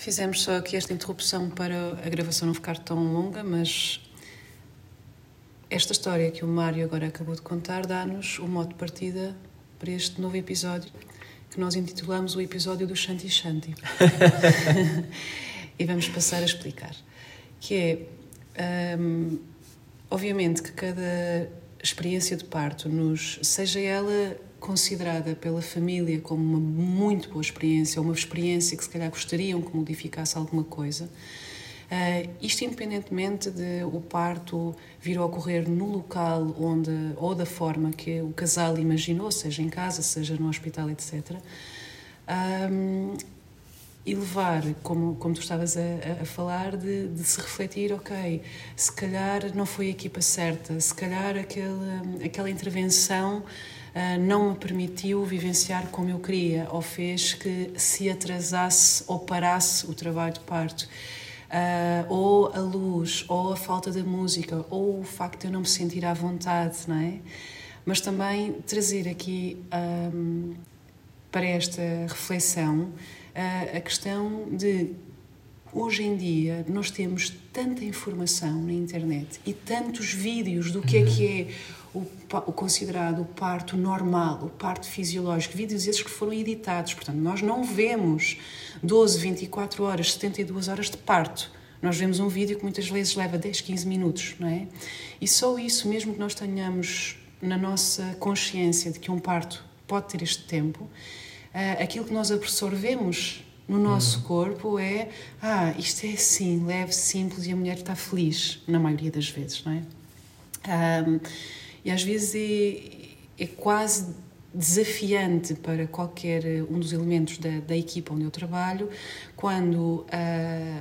Fizemos só aqui esta interrupção para a gravação não ficar tão longa, mas esta história que o Mário agora acabou de contar dá-nos o modo de partida para este novo episódio que nós intitulamos o episódio do Shanti Shanti. e vamos passar a explicar. Que é, um, obviamente que cada experiência de parto nos, seja ela considerada pela família como uma muito boa experiência, uma experiência que se calhar gostariam que modificasse alguma coisa. Uh, isto independentemente de o parto vir a ocorrer no local onde ou da forma que o casal imaginou, seja em casa, seja no hospital, etc. Um, e levar, como, como tu estavas a, a falar, de, de, se refletir, ok, se calhar não foi a equipa certa, se calhar aquela, aquela intervenção não me permitiu vivenciar como eu queria, ou fez que se atrasasse ou parasse o trabalho de parto. Uh, ou a luz, ou a falta da música, ou o facto de eu não me sentir à vontade, não é? Mas também trazer aqui um, para esta reflexão uh, a questão de hoje em dia nós temos tanta informação na internet e tantos vídeos do que é que é o, o, considerado o parto normal, o parto fisiológico, vídeos esses que foram editados. Portanto, nós não vemos 12, 24 horas, 72 horas de parto. Nós vemos um vídeo que muitas vezes leva 10, 15 minutos, não é? E só isso, mesmo que nós tenhamos na nossa consciência de que um parto pode ter este tempo, uh, aquilo que nós absorvemos no nosso uhum. corpo é ah, isto é assim, leve, simples e a mulher está feliz, na maioria das vezes, não é? Um, e às vezes é, é quase desafiante para qualquer um dos elementos da, da equipa onde eu trabalho quando uh,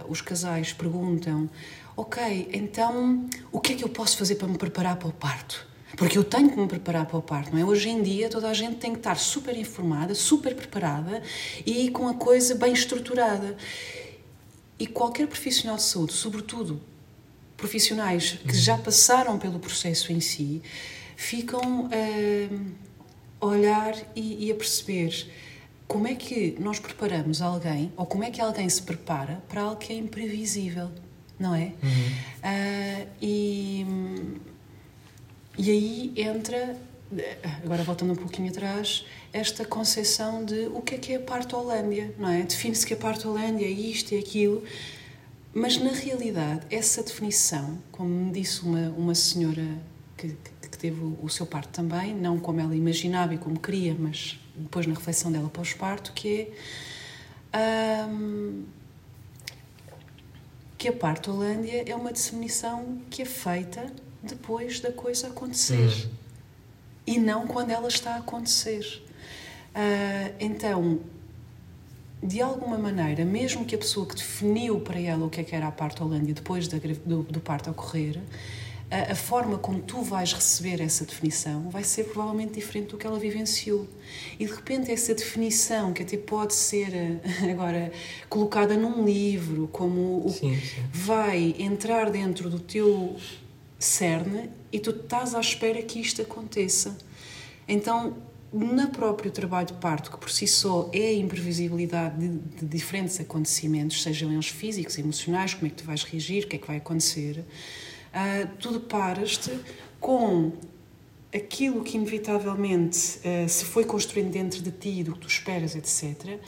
os casais perguntam ok, então o que é que eu posso fazer para me preparar para o parto? Porque eu tenho que me preparar para o parto, não é? Hoje em dia toda a gente tem que estar super informada, super preparada e com a coisa bem estruturada. E qualquer profissional de saúde, sobretudo profissionais que já passaram pelo processo em si, ficam a olhar e, e a perceber como é que nós preparamos alguém ou como é que alguém se prepara para algo que é imprevisível, não é? Uhum. Uh, e, e aí entra, agora voltando um pouquinho atrás, esta concepção de o que é que é a parte Holândia, não é? Define-se que a parte Holândia é isto e aquilo, mas na realidade essa definição, como me disse uma, uma senhora que, que, que teve o, o, seu parto também, não como ela imaginava e como queria, mas depois na reflexão dela pós-parto, que é um, que a parte Holândia é uma definição que é feita depois da coisa acontecer hum. e não quando ela está a acontecer. Uh, então, de alguma maneira, mesmo que a pessoa que definiu para ela o que, é que era a parte Holândia depois da, do, do parto ocorrer, a, a, forma como tu vais receber essa definição vai ser provavelmente diferente do que ela vivenciou. E de repente, essa definição, que até pode ser agora colocada num livro, como o, sim, sim. vai entrar dentro do teu cerne e tu estás à espera que isto aconteça. Então, no próprio trabalho de parto, que por si só é a imprevisibilidade de, de, diferentes acontecimentos, sejam eles físicos, emocionais, como é que tu vais reagir, o que é que vai acontecer, uh, tu deparas-te com aquilo que inevitavelmente uh, se foi construindo dentro de ti, do que tu esperas, etc.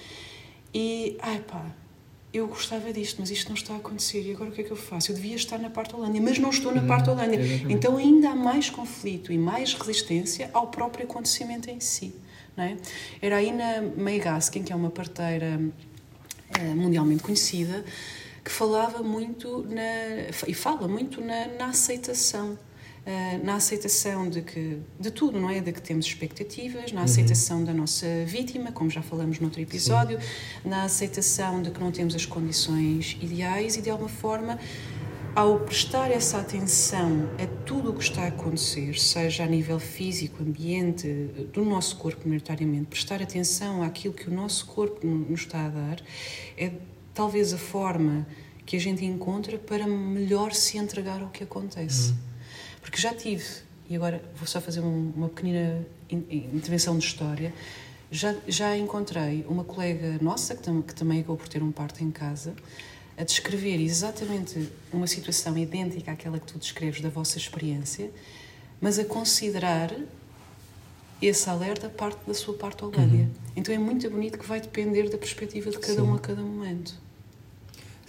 E, ai pá, eu gostava disto, mas isto não está a acontecer, e agora o que é que eu faço? Eu devia estar na parte Holândia, mas não estou na parte Holândia. Então ainda há mais conflito e mais resistência ao próprio acontecimento em si. Não é? Era aí na May Gaskin, que é uma parteira eh, mundialmente conhecida, que falava muito na, e fala muito na, na aceitação eh, na aceitação de que de tudo, não é? De que temos expectativas, na uhum. aceitação da nossa vítima, como já falamos no outro episódio, Sim. na aceitação de que não temos as condições ideais e de alguma forma ao prestar essa atenção a tudo o que está a acontecer, seja a nível físico, ambiente, do nosso corpo, maioritariamente, prestar atenção àquilo que o nosso corpo nos está a dar, é talvez a forma que a gente encontra para melhor se entregar ao que acontece. Uhum. Porque já tive, e agora vou só fazer uma pequenina intervenção de história, Já, já encontrei uma colega nossa, que, tam, que também acabou por ter um parto em casa, a descrever exatamente uma situação idêntica àquela que tu descreves da vossa experiência, mas a considerar esse alerta parte da sua parte Holândia. Uhum. Então é muito bonito que vai depender da perspectiva de cada Sim. um a cada momento.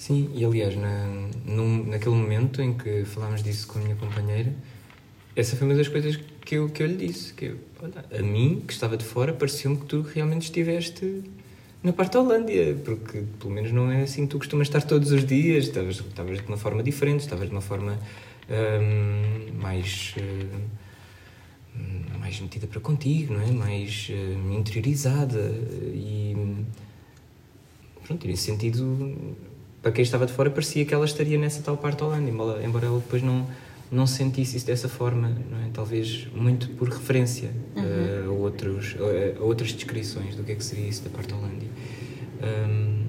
Sim, e aliás, na, num, naquele momento em que falámos disso com a minha companheira, essa foi uma das coisas que eu, que eu lhe disse. Que eu, olha, a mim, que estava de fora, pareceu-me que tu realmente estiveste na parte da Holândia, porque pelo menos não é assim que tu costumas estar todos os dias, estavas, estavas de uma forma diferente, estavas de uma forma hum, mais. Hum, mais metida para contigo, não é? Mais hum, interiorizada e. Pronto, nesse sentido, para quem estava de fora, parecia que ela estaria nessa tal parte da Holândia, embora, embora ela depois não não sentisse isso dessa forma, é? talvez muito por referência uhum. uh, a, outros, a, a, outras descrições do que é que seria isso da parte Holândia. Um,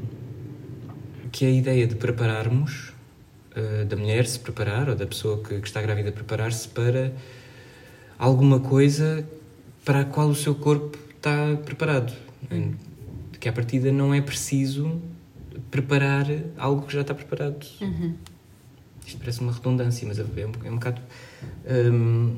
que a ideia de prepararmos, uh, da mulher se preparar, ou da pessoa que, que está grávida preparar-se para alguma coisa para a qual o seu corpo está preparado. Uhum. Que à partida não é preciso preparar algo que já está preparado. Uhum. Isto parece uma redundância, mas é um, é um bocado. Um,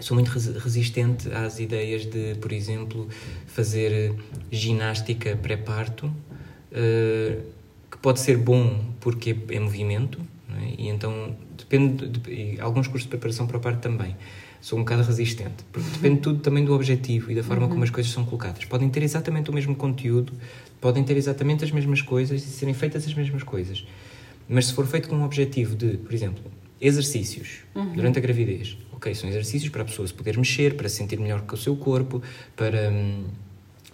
sou muito resistente às ideias de, por exemplo, fazer ginástica pré-parto, uh, que pode ser bom porque é, movimento, é? e então depende. De, de, alguns cursos de preparação para o parto também. Sou um bocado resistente, porque depende tudo também do objetivo e da forma uhum. como as coisas são colocadas. Podem ter exatamente o mesmo conteúdo, podem ter exatamente as mesmas coisas e serem feitas as mesmas coisas mas se for feito com o objetivo de, por exemplo, exercícios uhum. durante a gravidez, ok, são exercícios para a pessoa se poder mexer, para se sentir melhor com o seu corpo, para. Hum,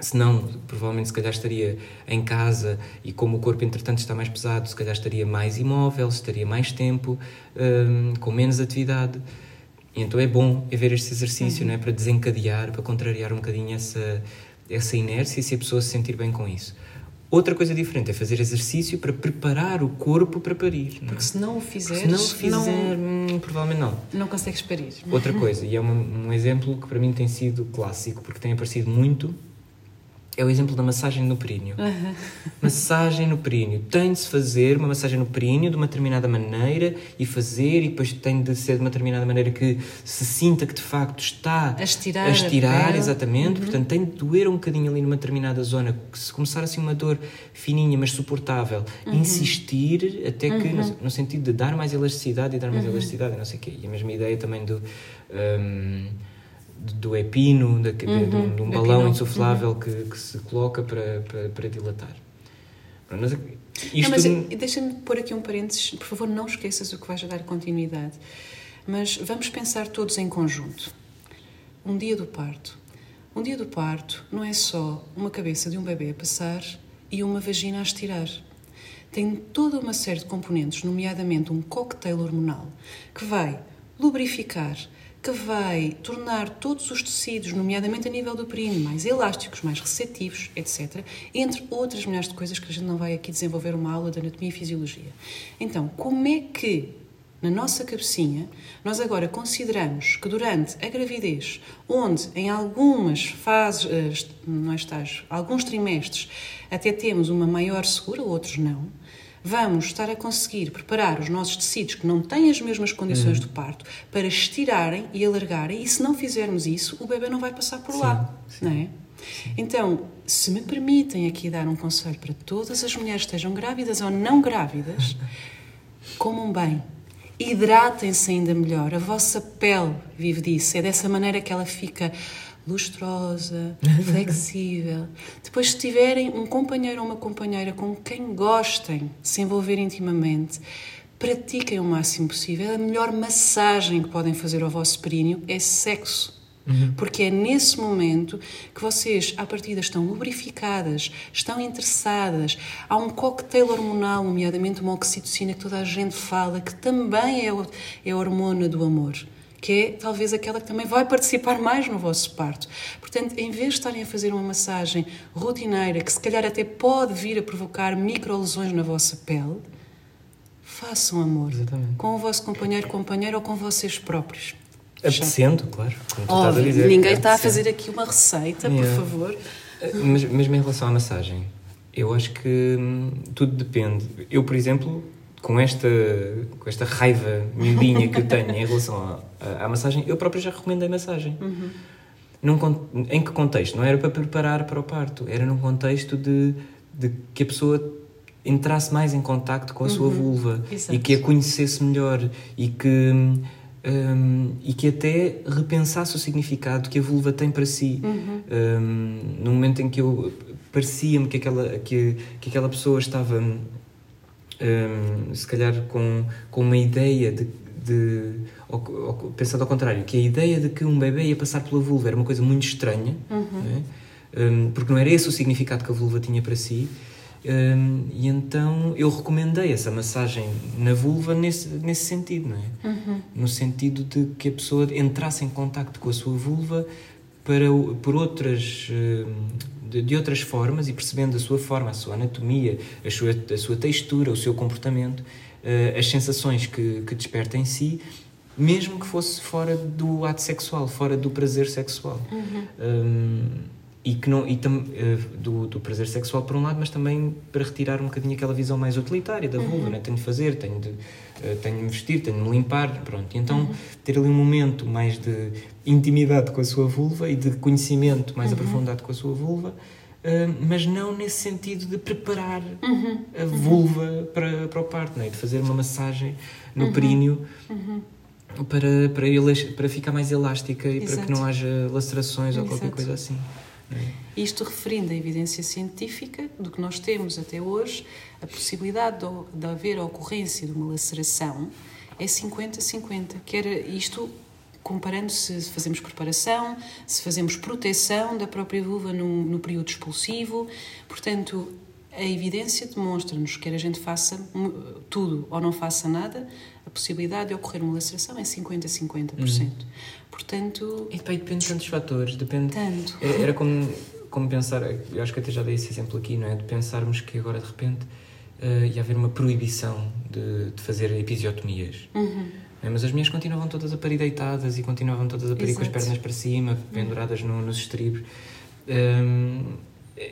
se não, provavelmente se calhar estaria em casa e como o corpo entretanto está mais pesado, se calhar estaria mais imóvel, estaria mais tempo, um, com menos atividade. E então é bom haver este exercício, uhum. não é? Para desencadear, para contrariar um bocadinho essa, essa inércia e se a pessoa se sentir bem com isso. Outra coisa diferente é fazer exercício para preparar o corpo para parir. Não é? Porque se não o fizeres, se não o fizer, não, hum, provavelmente não. Não consegues parir. Outra coisa, e é um, um exemplo que para mim tem sido clássico, porque tem aparecido muito é o exemplo da massagem no períneo. Uhum. Massagem no períneo. Tem de se fazer uma massagem no períneo de uma determinada maneira e fazer, e depois tem de ser de uma determinada maneira que se sinta que de facto está a estirar. A estirar, a exatamente. Uhum. Portanto, tem de doer um bocadinho ali numa determinada zona. Se começar assim uma dor fininha, mas suportável, uhum. insistir até que, no, uhum. no, sentido de dar mais elasticidade e dar mais uhum. elasticidade, não sei o quê. E a mesma ideia também do. Um, do epino, de, uhum, de, um, de um balão insuflável uhum. que, que, se coloca para, para, para dilatar. Mas, isto... mas eh, deixa-me pôr aqui um parênteses, por favor, não esqueças o que vais dar continuidade. Mas vamos pensar todos em conjunto. Um dia do parto. Um dia do parto não é só uma cabeça de um bebê a passar e uma vagina a estirar. Tem toda uma série de componentes, nomeadamente um cocktail hormonal, que vai lubrificar, que vai tornar todos os tecidos, nomeadamente a nível do períneo, mais elásticos, mais receptivos, etc., entre outras milhares de coisas que a gente não vai aqui desenvolver uma aula de anatomia e fisiologia. Então, como é que na nossa cabecinha, nós agora consideramos que durante a gravidez, onde em algumas fases, eh, não é estágio, alguns trimestres, até temos uma maior segura, outros não, vamos estar a conseguir preparar os nossos tecidos que não têm as mesmas condições uhum. do parto para estirarem e alargarem, e se não fizermos isso, o bebê não vai passar por sim, lá, sim. não é? Então, se me permitem aqui dar um conselho para todas as mulheres, estejam grávidas ou não grávidas, comam bem, hidratem-se ainda melhor. A vossa pele vive disso, é dessa maneira que ela fica lustrosa, flexível. Depois, se tiverem um companheiro ou uma companheira com quem gostem de se envolver intimamente, pratiquem o máximo possível. A melhor massagem que podem fazer ao vosso períneo é sexo. Uhum. Porque é nesse momento que vocês, à partida, estão lubrificadas, estão interessadas. Há um coquetel hormonal, nomeadamente uma oxitocina, que toda a gente fala, que também é, é a hormona do amor que é talvez aquela que também vai participar mais no vosso parto. Portanto, em vez de estarem a fazer uma massagem rotineira, que se calhar até pode vir a provocar microlesões na vossa pele, façam amor Exatamente. com o vosso companheiro, companheira ou com vocês próprios. Apetecendo, claro. Como tu estás a Óbvio, dizer. ninguém está a fazer aqui uma receita, Yeah. por favor. Mas mesmo em relação à massagem, eu acho que hum, tudo depende. Eu, por exemplo, com esta, com esta raiva miudinha que eu tenho em relação à, à, massagem, eu próprio já recomendei massagem. Num con- em que contexto? Não era para preparar para o parto, era num contexto de, de que a pessoa entrasse mais em contacto com a sua vulva Exato. e que a conhecesse melhor e que, hum, e que até repensasse o significado que a vulva tem para si. Hum, no momento em que eu parecia-me que aquela, que, que aquela pessoa estava, hum, se calhar, com, com uma ideia de. de ou, ou, pensando ao contrário, que a ideia de que um bebê ia passar pela vulva era uma coisa muito estranha, não é? Hum, porque não era esse o significado que a vulva tinha para si. Hum, e então eu recomendei essa massagem na vulva nesse, nesse sentido, não é? No sentido de que a pessoa entrasse em contacto com a sua vulva para, por outras, hum, de, de outras formas e percebendo a sua forma, a sua anatomia, a sua, a sua textura, o seu comportamento, eh, as sensações que, que desperta em si, mesmo que fosse fora do ato sexual, fora do prazer sexual. Hum, e que não e tam, eh, do, do prazer sexual por um lado, mas também para retirar um bocadinho aquela visão mais utilitária da vulva, né? tenho de fazer, tenho de, eh, tenho de me vestir, tenho de me limpar, pronto. E então ter ali um momento mais de intimidade com a sua vulva e de conhecimento mais aprofundado com a sua vulva, eh, mas não nesse sentido de preparar a vulva para, para o parto, né? de fazer uma massagem no períneo para, para, elas, para ficar mais elástica e para que Exato. não haja lacerações ou qualquer Exato. coisa assim. Isto referindo a evidência científica do que nós temos até hoje, a possibilidade de, de haver a ocorrência de uma laceração é 50-50. Que era isto comparando se fazemos preparação, se fazemos proteção da própria vulva no, no período expulsivo. Portanto, a evidência demonstra-nos que quer a gente faça tudo ou não faça nada, a possibilidade de ocorrer uma laceração é 50-50%. Portanto, E e depende de tantos fatores, depende. tanto. Era, era como, como pensar, eu acho que até já dei esse exemplo aqui, não é? De pensarmos que agora de repente eh, ia haver uma proibição de, de fazer episiotomias. Uhum. É? Mas as minhas continuavam todas a parir deitadas e continuavam todas a parir com as pernas para cima, penduradas no, nos estribos. Hum,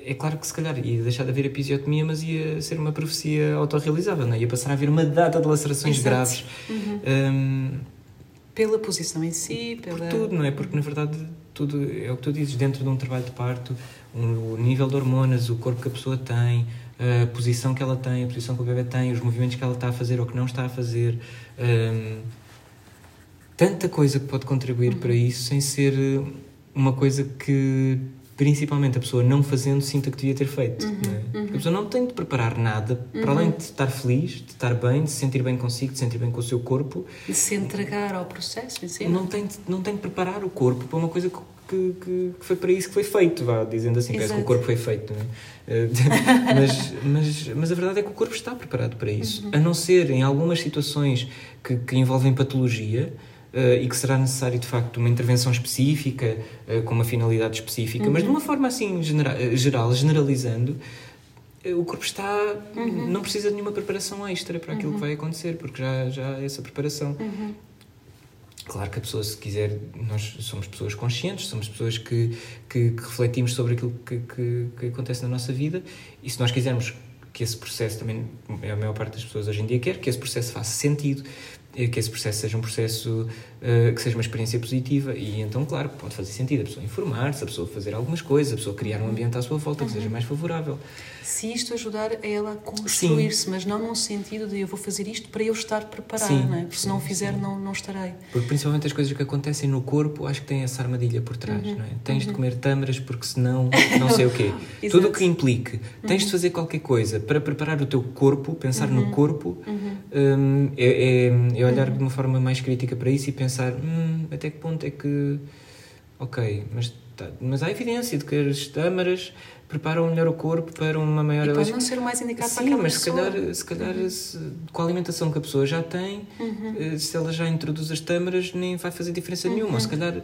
é claro que se calhar ia deixar de haver episiotomia, mas ia ser uma profecia autorrealizável, não é? Ia passar a haver uma data de lacerações Exato. graves. Hum, Pela posição em si, por pela. tudo, não é? Porque na verdade tudo é o que tu dizes, dentro de um trabalho de parto, um- o nível de hormonas, o corpo que a pessoa tem, a posição que ela tem, a posição que o bebê tem, os movimentos que ela está a fazer ou que não está a fazer. hum, tanta coisa que pode contribuir para isso sem ser uma coisa que principalmente a pessoa não fazendo sinta que devia ter feito. não é? Porque A pessoa não tem de preparar nada para além de estar feliz, de estar bem, de se sentir bem consigo, de se sentir bem com o seu corpo de se entregar ao processo si. não tem, de- não tem de preparar o corpo para uma coisa que, que, que- foi para isso que foi feito, vá, dizendo assim, parece que o corpo foi feito, é? Eh, mas, mas, mas a verdade é que o corpo está preparado para isso, Uhum. a não ser em algumas situações que, que envolvem patologia eh, e que será necessário de facto uma intervenção específica, eh, com uma finalidade específica, mas Uhum. de uma forma assim genera- eh, geral, generalizando, eh, o corpo está. Uhum. não precisa de nenhuma preparação extra para aquilo que vai acontecer, porque já, já há essa preparação. Uhum. Claro que a pessoa, se quiser, nós somos pessoas conscientes, somos pessoas que, que, que refletimos sobre aquilo que, que, que acontece na nossa vida e se nós quisermos que esse processo também, a maior parte das pessoas hoje em dia quer, que esse processo faça sentido, que esse processo seja um processo eh, que seja uma experiência positiva e então, claro, pode fazer sentido a pessoa informar-se, a pessoa fazer algumas coisas, a pessoa criar um ambiente à sua volta que seja mais favorável. Se isto ajudar a ela a construir-se, mas não num sentido de eu vou fazer isto para eu estar preparada, Sim, não é? Porque se não fizer, sim. não, não estarei. Porque principalmente as coisas que acontecem no corpo, acho que têm essa armadilha por trás, não é? Tens de comer tâmaras porque senão não sei o quê. Tudo o que implique, tens de fazer qualquer coisa para preparar o teu corpo, pensar no corpo, hum, é, é, é olhar de uma forma mais crítica para isso e pensar hum, até que ponto é que. Ok, mas, tá- mas há evidência de que as tâmaras preparam melhor o corpo para uma maior E pode não ser o mais indicado para Sim, aquela mas se pessoa. calhar, se calhar se- com a alimentação que a pessoa já tem, eh, se ela já introduz as tâmaras, nem vai fazer diferença nenhuma. Ou se calhar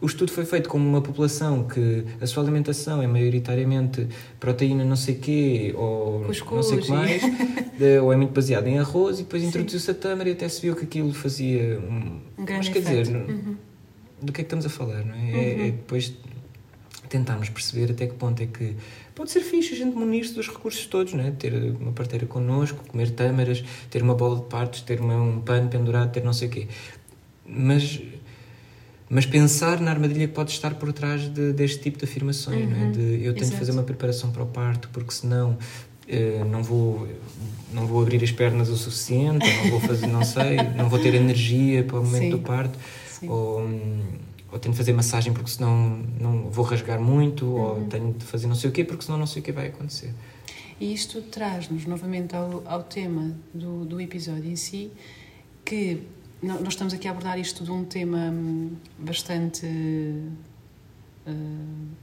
o estudo foi feito com uma população que a sua alimentação é maioritariamente proteína não sei quê, ou não Cuscuz sei o que mais, de- ou é muito baseado em arroz, e depois introduziu-se a tâmara e até se viu que aquilo fazia um... Um grande mas quer dizer, efeito. não- do que é que estamos a falar, não é? Uhum. É, é, uhum. depois tentarmos perceber até que ponto é que pode ser fixe a gente munir-se dos recursos todos, não é? Ter uma parteira connosco, comer tâmaras, ter uma bola de partos, ter uma, um pano pendurado, ter não sei o quê. Mas mas pensar na armadilha que pode estar por trás de, deste tipo de afirmações, uhum. não é? Uhum. De eu tenho Exato. de fazer uma preparação para o parto, porque senão uh, não vou não vou abrir as pernas o suficiente, não vou fazer, não sei, não vou ter energia para o momento Sim. do parto, Sim. ou, ou tenho de fazer massagem porque senão não vou rasgar muito, uhum. ou tenho de fazer não sei o quê porque senão não sei o que vai acontecer. E isto traz-nos novamente ao, ao tema do, do episódio em si, que nós estamos aqui a abordar isto de um tema hum, bastante uh,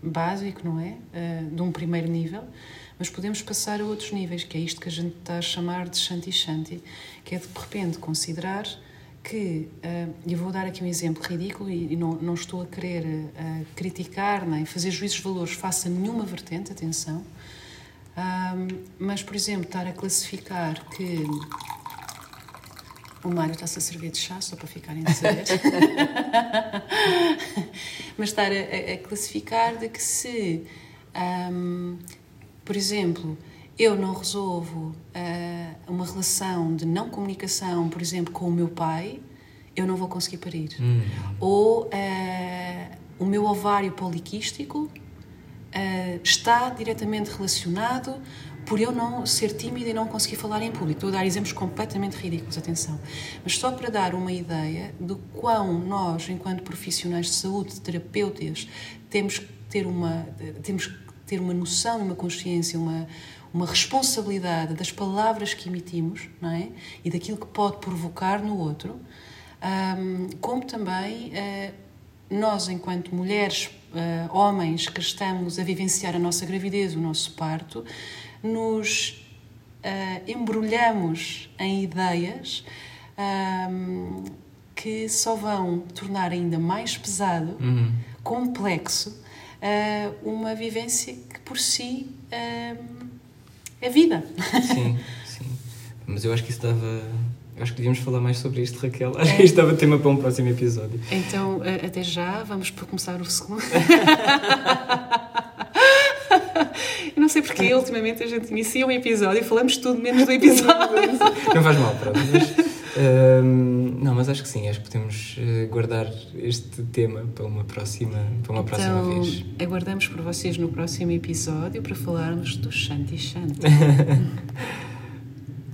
básico, não é? Uh, de um primeiro nível, mas podemos passar a outros níveis, que é isto que a gente está a chamar de Shanti Shanti, que é de, de repente considerar que, uh, e vou dar aqui um exemplo ridículo e, e não, não estou a querer uh, criticar nem fazer juízos de valores face a nenhuma vertente, atenção, uh, mas, por exemplo, estar a classificar que o Mário está-se a servir de chá, só para ficarem a saber. Mas estar a, a, classificar de que se, um, por exemplo, eu não resolvo uh, uma relação de não comunicação, por exemplo, com o meu pai, eu não vou conseguir parir. Hum. Ou uh, o meu ovário poliquístico uh, está diretamente relacionado por eu não ser tímida e não conseguir falar em público. Estou a dar exemplos completamente ridículos, atenção. Mas só para dar uma ideia do quão nós, enquanto profissionais de saúde, terapeutas, temos que ter uma, temos que ter uma noção, uma consciência, uma, uma responsabilidade das palavras que emitimos não é? e daquilo que pode provocar no outro, um, como também uh, nós, enquanto mulheres, uh, homens que estamos a vivenciar a nossa gravidez, o nosso parto, nos uh, embrulhamos em ideias um, que só vão tornar ainda mais pesado, uhum. complexo, uma vivência que por si é vida. Sim, sim. Mas eu acho que isso dava. Acho que devíamos falar mais sobre isto, Raquel. Acho é. que isto dava tema para um próximo episódio. Então, até já, vamos para começar o segundo. Eu não sei porque ultimamente a gente inicia um episódio e falamos tudo menos do episódio. não faz mal, pronto. Mas, hum, não, mas acho que sim, acho que podemos eh, guardar este tema para uma próxima, para uma então, próxima vez. Aguardamos por vocês no próximo episódio para falarmos do Shanti Shanti.